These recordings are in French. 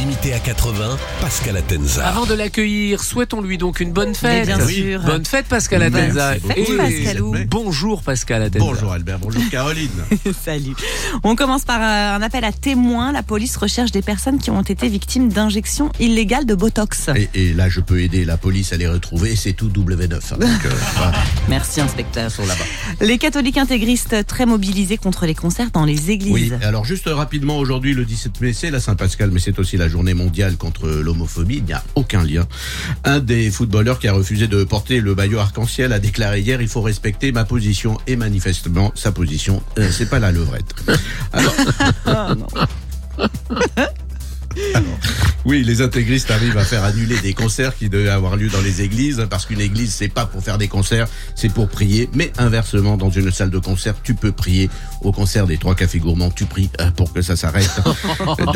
Limité à 80, Pascal Atenza. Avant de l'accueillir, souhaitons-lui donc une bonne fête. bien sûr. Bonne fête Pascal Atenza. Fête, Pascalou. bonjour Pascal Atenza. Bonjour Albert, bonjour Caroline. Salut. On commence par euh, un appel à témoins. La police recherche des personnes qui ont été victimes d'injections illégales de Botox. Et, et là, je peux aider la police à les retrouver, c'est tout W9. hein. Donc, euh, voilà, Merci, inspecteur. ils sont là-bas. Les catholiques intégristes très mobilisés contre les concerts dans les églises. Oui, alors juste rapidement, aujourd'hui, le 17 mai, c'est la Saint-Pascal, mais c'est aussi la journée mondiale contre l'homophobie. Il n'y a aucun lien. Un des footballeurs qui a refusé de porter le maillot arc-en-ciel a déclaré hier, il faut respecter ma position. Et manifestement, sa position, euh, c'est pas la levrette. Non. Oui, les intégristes arrivent à faire annuler des concerts qui devaient avoir lieu dans les églises, parce qu'une église, c'est pas pour faire des concerts, c'est pour prier. Mais inversement, dans une salle de concert, tu peux prier. Au concert des trois cafés gourmands, tu pries euh, pour que ça s'arrête.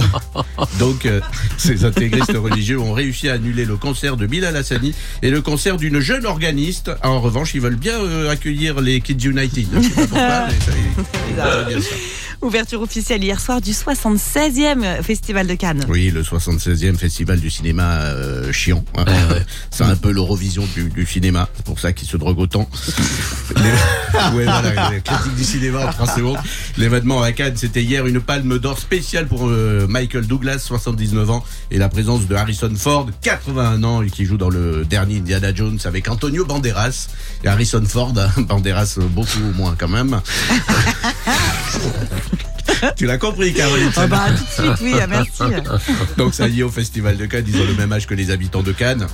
Donc, euh, ces intégristes religieux ont réussi à annuler le concert de Bilal Hassani et le concert d'une jeune organiste. En revanche, ils veulent bien euh, accueillir les Kids United. Je sais pas pourquoi, mais ça, ils- ils veulent bien ça. Ouverture officielle hier soir du 76e Festival de Cannes. Oui, le 76e festival du cinéma euh, chiant. hein. C'est un peu l'Eurovision du, du cinéma. C'est pour ça qu'il se drogue autant. Les... ouais, voilà, les critiques du cinéma en 3 secondes. L'événement à Cannes, c'était hier une palme d'or spéciale pour euh, Michael Douglas, 79 ans, et la présence de Harrison Ford, 81 ans, et qui joue dans le dernier Indiana Jones avec Antonio Banderas. Et Harrison Ford, hein, Banderas beaucoup moins quand même. tu l'as compris, Caroline Ah bah tout de suite, oui, ah, merci. donc ça y est, au Festival de Cannes, ils ont le même âge que les habitants de Cannes.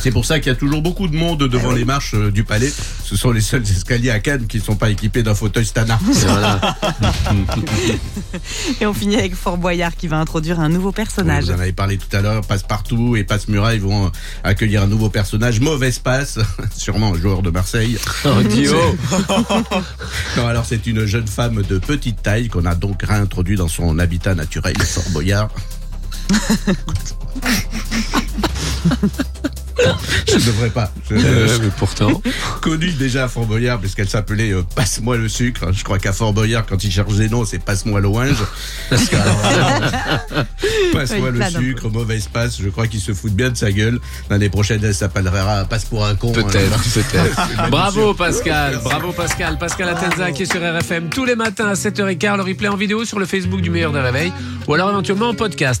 C'est pour ça qu'il y a toujours beaucoup de monde devant les marches euh, du palais. Ce sont les seuls escaliers à Cannes qui ne sont pas équipés d'un fauteuil Stana. Et on finit avec Fort Boyard qui va introduire un nouveau personnage. Vous en avez parlé tout à l'heure, Passe-Partout et Passe-Murat, ils vont accueillir un nouveau personnage, Mauvaise Passe, sûrement un joueur de Marseille. Oh, Dio. Non, alors c'est une jeune femme de petite taille qu'on a donc réintroduit dans son habitat naturel, Fort Boyard. Je ne devrais pas. Je- Euh, mais pourtant. connue déjà à Fort Boyard parce qu'elle s'appelait euh, Passe-moi le sucre. Je crois qu'à Fort Boyard, quand ils cherchent des noms, c'est Passe-moi l'orange. Passe-moi le sucre, mauvaise passe. Je crois qu'ils se foutent bien de sa gueule. L'année prochaine, elle s'appellera Passe pour un con. Peut-être, hein. peut-être. Bravo Pascal, bravo Pascal. Pascal Atenza qui est sur RFM tous les matins à 7h15. Le replay en vidéo sur le Facebook du meilleur des réveils ou alors éventuellement en podcast.